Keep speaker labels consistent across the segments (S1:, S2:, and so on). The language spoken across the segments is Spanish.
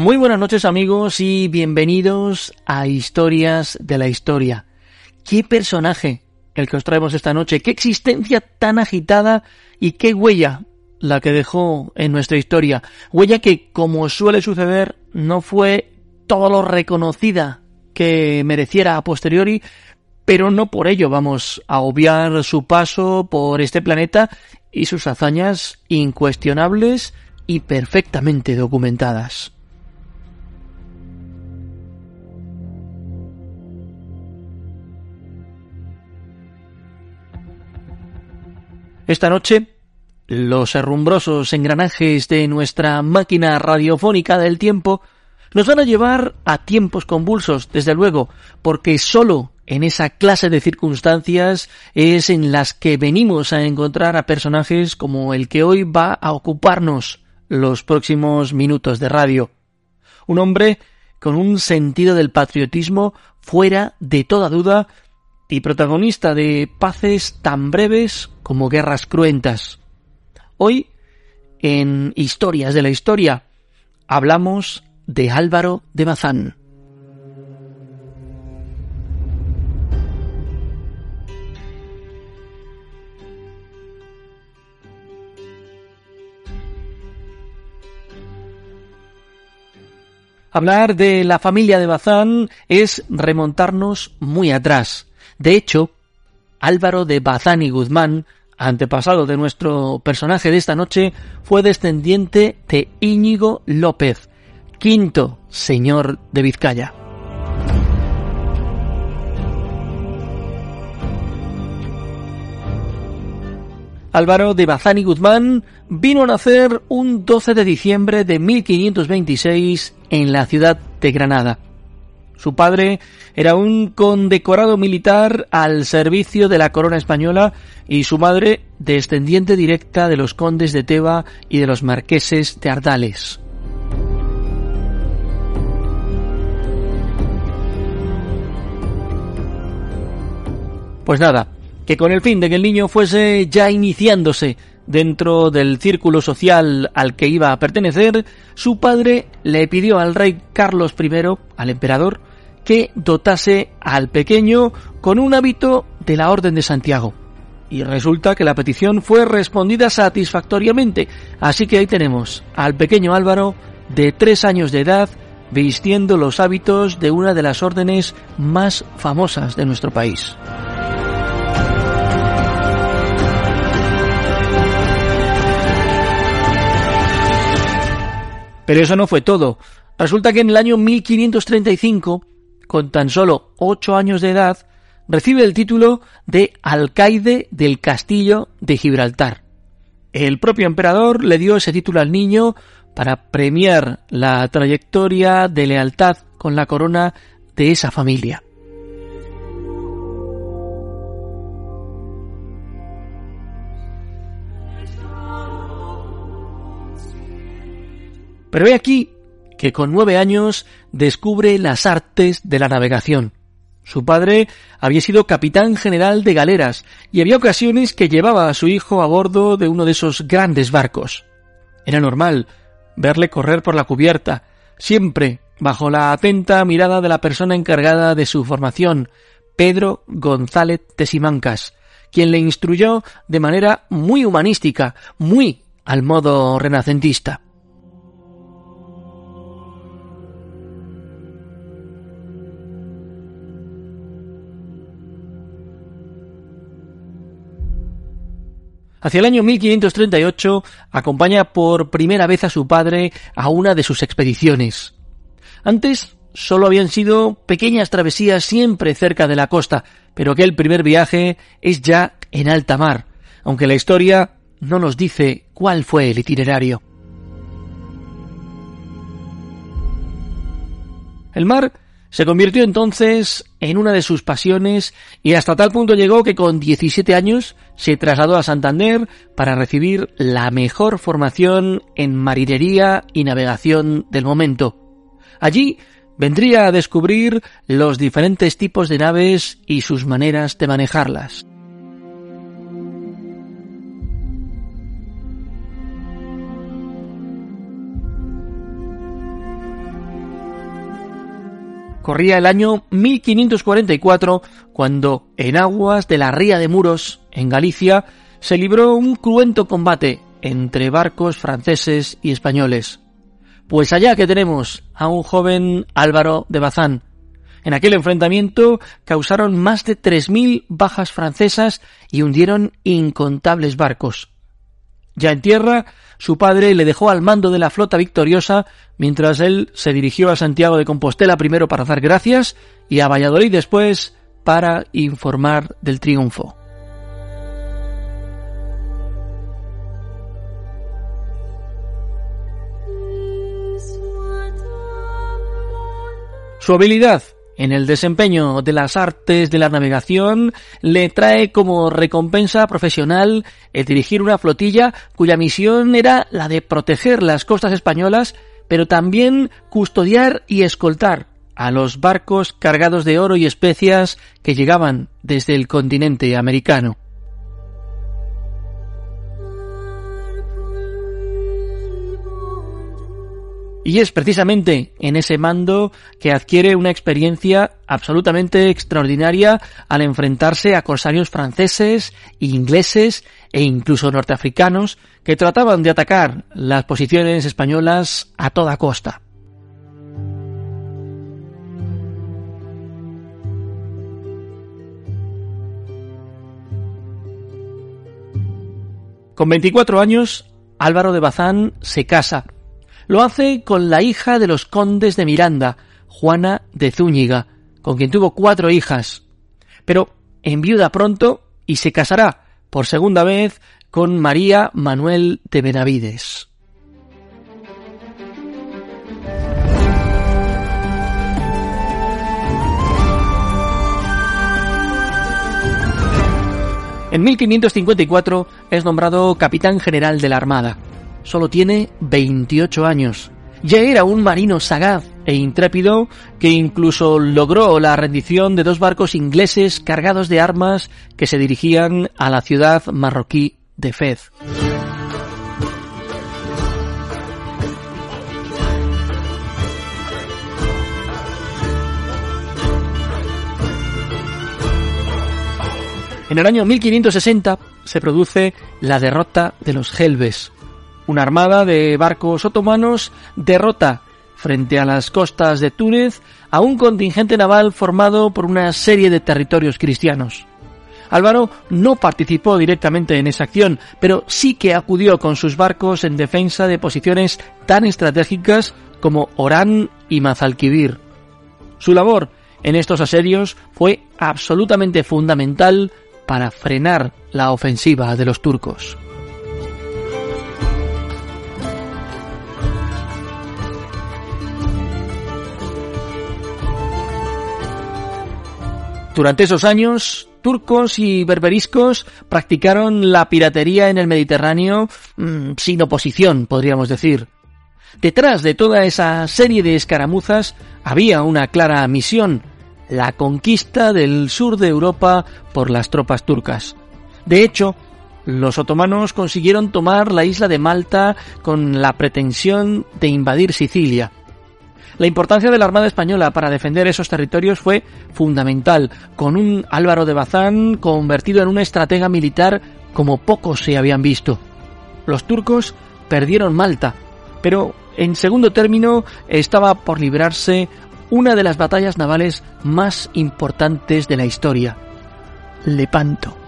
S1: Muy buenas noches amigos y bienvenidos a Historias de la Historia. ¿Qué personaje el que os traemos esta noche? ¿Qué existencia tan agitada y qué huella la que dejó en nuestra historia? Huella que, como suele suceder, no fue todo lo reconocida que mereciera a posteriori, pero no por ello vamos a obviar su paso por este planeta y sus hazañas incuestionables y perfectamente documentadas. Esta noche, los herrumbrosos engranajes de nuestra máquina radiofónica del tiempo nos van a llevar a tiempos convulsos, desde luego, porque solo en esa clase de circunstancias es en las que venimos a encontrar a personajes como el que hoy va a ocuparnos los próximos minutos de radio. Un hombre con un sentido del patriotismo fuera de toda duda y protagonista de paces tan breves como guerras cruentas. Hoy, en Historias de la Historia, hablamos de Álvaro de Bazán. Hablar de la familia de Bazán es remontarnos muy atrás, de hecho, Álvaro de Bazán y Guzmán, antepasado de nuestro personaje de esta noche, fue descendiente de Íñigo López, quinto señor de Vizcaya. Álvaro de Bazán y Guzmán vino a nacer un 12 de diciembre de 1526 en la ciudad de Granada. Su padre era un condecorado militar al servicio de la corona española y su madre descendiente directa de los condes de Teba y de los marqueses de Ardales. Pues nada, que con el fin de que el niño fuese ya iniciándose dentro del círculo social al que iba a pertenecer, su padre le pidió al rey Carlos I, al emperador, que dotase al pequeño con un hábito de la Orden de Santiago. Y resulta que la petición fue respondida satisfactoriamente, así que ahí tenemos al pequeño Álvaro de tres años de edad vistiendo los hábitos de una de las órdenes más famosas de nuestro país. Pero eso no fue todo. Resulta que en el año 1535 con tan solo ocho años de edad, recibe el título de alcaide del castillo de Gibraltar. El propio emperador le dio ese título al niño para premiar la trayectoria de lealtad con la corona de esa familia. Pero he aquí que con nueve años descubre las artes de la navegación. Su padre había sido capitán general de galeras y había ocasiones que llevaba a su hijo a bordo de uno de esos grandes barcos. Era normal verle correr por la cubierta, siempre bajo la atenta mirada de la persona encargada de su formación, Pedro González de Simancas, quien le instruyó de manera muy humanística, muy al modo renacentista. Hacia el año 1538 acompaña por primera vez a su padre a una de sus expediciones. Antes solo habían sido pequeñas travesías siempre cerca de la costa, pero aquel primer viaje es ya en alta mar, aunque la historia no nos dice cuál fue el itinerario. El mar se convirtió entonces en una de sus pasiones y hasta tal punto llegó que con 17 años se trasladó a Santander para recibir la mejor formación en marinería y navegación del momento. Allí vendría a descubrir los diferentes tipos de naves y sus maneras de manejarlas. Corría el año 1544 cuando en aguas de la Ría de Muros, en Galicia, se libró un cruento combate entre barcos franceses y españoles. Pues allá que tenemos a un joven Álvaro de Bazán. En aquel enfrentamiento causaron más de 3.000 bajas francesas y hundieron incontables barcos. Ya en tierra, su padre le dejó al mando de la flota victoriosa mientras él se dirigió a Santiago de Compostela primero para dar gracias y a Valladolid después para informar del triunfo. Su habilidad en el desempeño de las artes de la navegación le trae como recompensa profesional el dirigir una flotilla cuya misión era la de proteger las costas españolas, pero también custodiar y escoltar a los barcos cargados de oro y especias que llegaban desde el continente americano. Y es precisamente en ese mando que adquiere una experiencia absolutamente extraordinaria al enfrentarse a corsarios franceses, ingleses e incluso norteafricanos que trataban de atacar las posiciones españolas a toda costa. Con 24 años, Álvaro de Bazán se casa lo hace con la hija de los condes de Miranda, Juana de Zúñiga, con quien tuvo cuatro hijas. Pero enviuda pronto y se casará por segunda vez con María Manuel de Benavides. En 1554 es nombrado capitán general de la Armada solo tiene 28 años. Ya era un marino sagaz e intrépido que incluso logró la rendición de dos barcos ingleses cargados de armas que se dirigían a la ciudad marroquí de Fez. En el año 1560 se produce la derrota de los Helves, una armada de barcos otomanos derrota frente a las costas de Túnez a un contingente naval formado por una serie de territorios cristianos. Álvaro no participó directamente en esa acción, pero sí que acudió con sus barcos en defensa de posiciones tan estratégicas como Orán y Mazalquivir. Su labor en estos asedios fue absolutamente fundamental para frenar la ofensiva de los turcos. Durante esos años, turcos y berberiscos practicaron la piratería en el Mediterráneo mm, sin oposición, podríamos decir. Detrás de toda esa serie de escaramuzas había una clara misión, la conquista del sur de Europa por las tropas turcas. De hecho, los otomanos consiguieron tomar la isla de Malta con la pretensión de invadir Sicilia. La importancia de la Armada Española para defender esos territorios fue fundamental, con un Álvaro de Bazán convertido en una estratega militar como pocos se habían visto. Los turcos perdieron Malta, pero en segundo término estaba por librarse una de las batallas navales más importantes de la historia, Lepanto.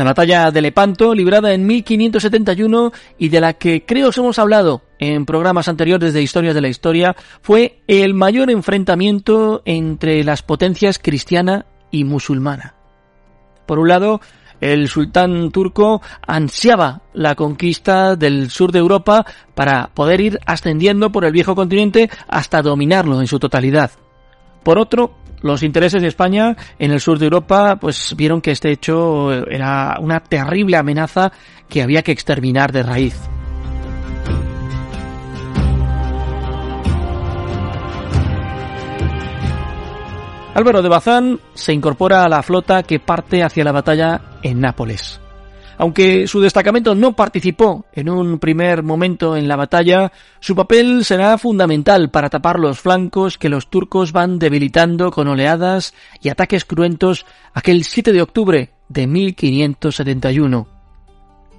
S1: La batalla de Lepanto, librada en 1571 y de la que creo os hemos hablado en programas anteriores de Historias de la Historia, fue el mayor enfrentamiento entre las potencias cristiana y musulmana. Por un lado, el sultán turco ansiaba la conquista del sur de Europa para poder ir ascendiendo por el viejo continente hasta dominarlo en su totalidad. Por otro, los intereses de España en el sur de Europa pues vieron que este hecho era una terrible amenaza que había que exterminar de raíz. Álvaro de Bazán se incorpora a la flota que parte hacia la batalla en Nápoles. Aunque su destacamento no participó en un primer momento en la batalla, su papel será fundamental para tapar los flancos que los turcos van debilitando con oleadas y ataques cruentos aquel 7 de octubre de 1571.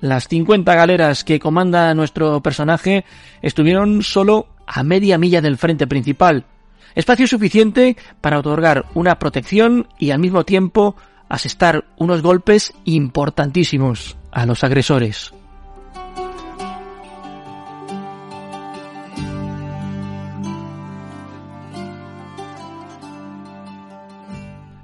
S1: Las 50 galeras que comanda nuestro personaje estuvieron solo a media milla del frente principal, espacio suficiente para otorgar una protección y al mismo tiempo asestar unos golpes importantísimos a los agresores.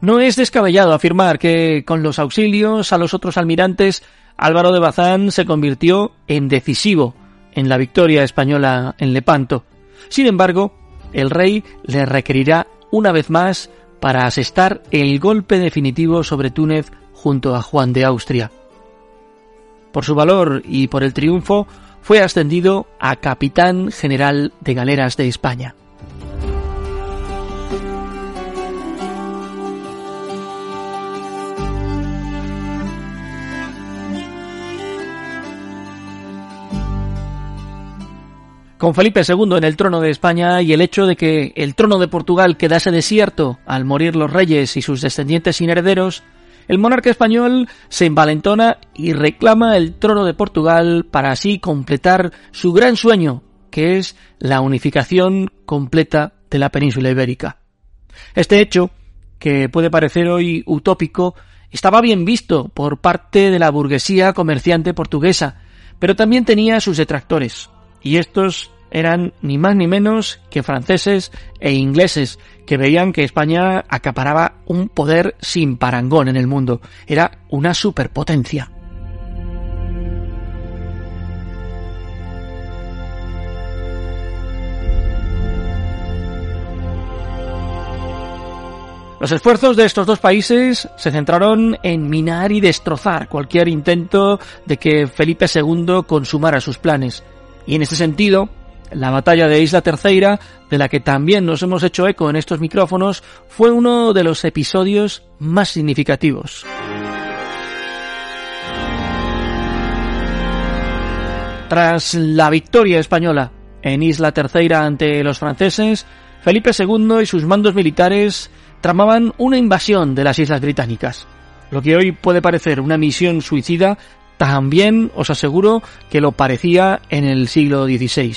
S1: No es descabellado afirmar que con los auxilios a los otros almirantes Álvaro de Bazán se convirtió en decisivo en la victoria española en Lepanto. Sin embargo, el rey le requerirá una vez más para asestar el golpe definitivo sobre Túnez junto a Juan de Austria. Por su valor y por el triunfo fue ascendido a capitán general de galeras de España. Con Felipe II en el trono de España y el hecho de que el trono de Portugal quedase desierto al morir los reyes y sus descendientes sin herederos, el monarca español se envalentona y reclama el trono de Portugal para así completar su gran sueño, que es la unificación completa de la península ibérica. Este hecho, que puede parecer hoy utópico, estaba bien visto por parte de la burguesía comerciante portuguesa, pero también tenía sus detractores y estos eran ni más ni menos que franceses e ingleses que veían que España acaparaba un poder sin parangón en el mundo. Era una superpotencia. Los esfuerzos de estos dos países se centraron en minar y destrozar cualquier intento de que Felipe II consumara sus planes. Y en este sentido, la batalla de Isla Terceira, de la que también nos hemos hecho eco en estos micrófonos, fue uno de los episodios más significativos. Tras la victoria española en Isla Terceira ante los franceses, Felipe II y sus mandos militares tramaban una invasión de las islas británicas. Lo que hoy puede parecer una misión suicida también os aseguro que lo parecía en el siglo XVI.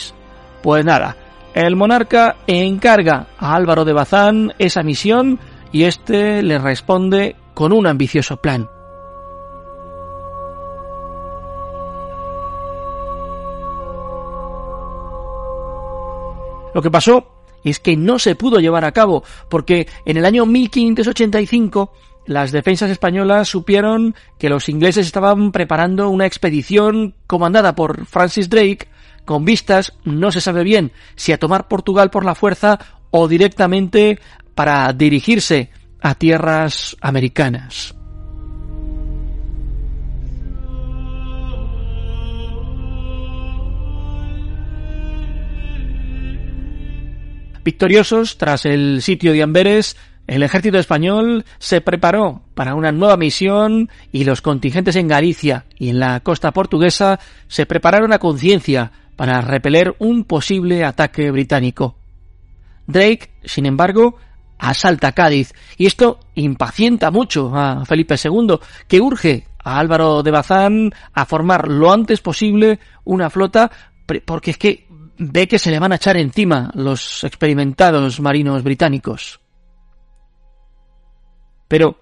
S1: Pues nada, el monarca encarga a Álvaro de Bazán esa misión y éste le responde con un ambicioso plan. Lo que pasó es que no se pudo llevar a cabo porque en el año 1585 las defensas españolas supieron que los ingleses estaban preparando una expedición comandada por Francis Drake con vistas, no se sabe bien si a tomar Portugal por la fuerza o directamente para dirigirse a tierras americanas. Victoriosos tras el sitio de Amberes, el ejército español se preparó para una nueva misión y los contingentes en Galicia y en la costa portuguesa se prepararon a conciencia para repeler un posible ataque británico. Drake, sin embargo, asalta Cádiz y esto impacienta mucho a Felipe II, que urge a Álvaro de Bazán a formar lo antes posible una flota porque es que ve que se le van a echar encima los experimentados marinos británicos. Pero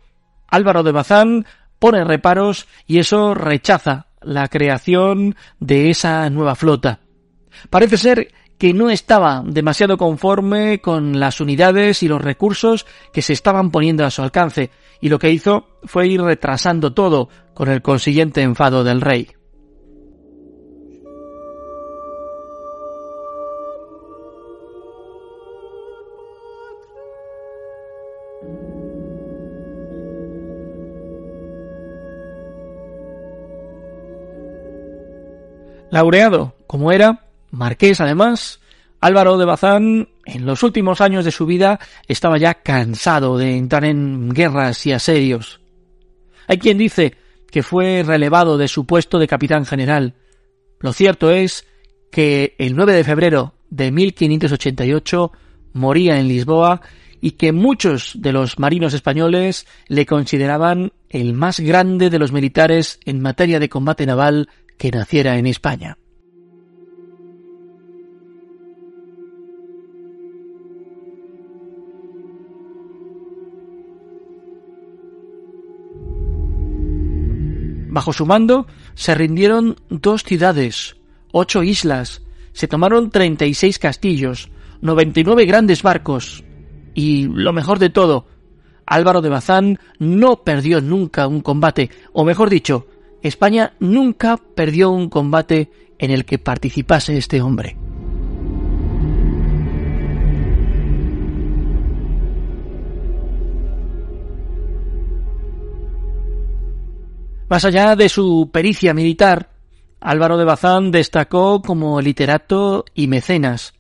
S1: Álvaro de Bazán pone reparos y eso rechaza la creación de esa nueva flota. Parece ser que no estaba demasiado conforme con las unidades y los recursos que se estaban poniendo a su alcance, y lo que hizo fue ir retrasando todo con el consiguiente enfado del rey. Laureado como era, marqués además, Álvaro de Bazán en los últimos años de su vida estaba ya cansado de entrar en guerras y asedios. Hay quien dice que fue relevado de su puesto de capitán general. Lo cierto es que el 9 de febrero de 1588 moría en Lisboa y que muchos de los marinos españoles le consideraban el más grande de los militares en materia de combate naval que naciera en España. Bajo su mando se rindieron dos ciudades, ocho islas, se tomaron treinta y seis castillos, noventa y nueve grandes barcos, y lo mejor de todo, Álvaro de Bazán no perdió nunca un combate, o mejor dicho, España nunca perdió un combate en el que participase este hombre. Más allá de su pericia militar, Álvaro de Bazán destacó como literato y mecenas.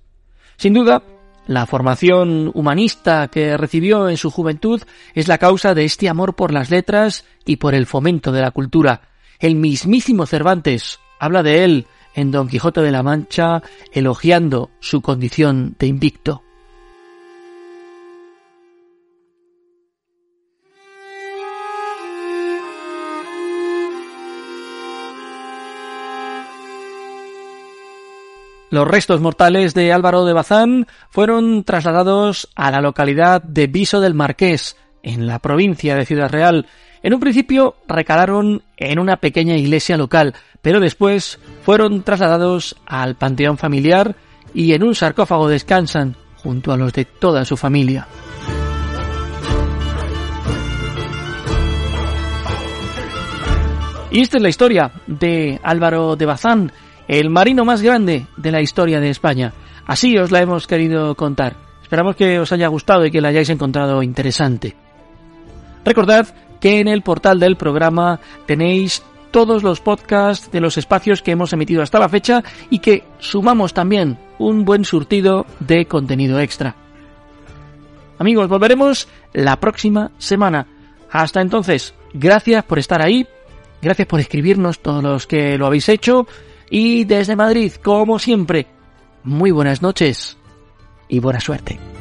S1: Sin duda, la formación humanista que recibió en su juventud es la causa de este amor por las letras y por el fomento de la cultura, el mismísimo Cervantes habla de él en Don Quijote de la Mancha, elogiando su condición de invicto. Los restos mortales de Álvaro de Bazán fueron trasladados a la localidad de Viso del Marqués, en la provincia de Ciudad Real, en un principio recalaron en una pequeña iglesia local, pero después fueron trasladados al panteón familiar y en un sarcófago descansan junto a los de toda su familia. Y esta es la historia de Álvaro de Bazán, el marino más grande de la historia de España. Así os la hemos querido contar. Esperamos que os haya gustado y que la hayáis encontrado interesante. Recordad que en el portal del programa tenéis todos los podcasts de los espacios que hemos emitido hasta la fecha y que sumamos también un buen surtido de contenido extra. Amigos, volveremos la próxima semana. Hasta entonces, gracias por estar ahí, gracias por escribirnos todos los que lo habéis hecho y desde Madrid, como siempre, muy buenas noches y buena suerte.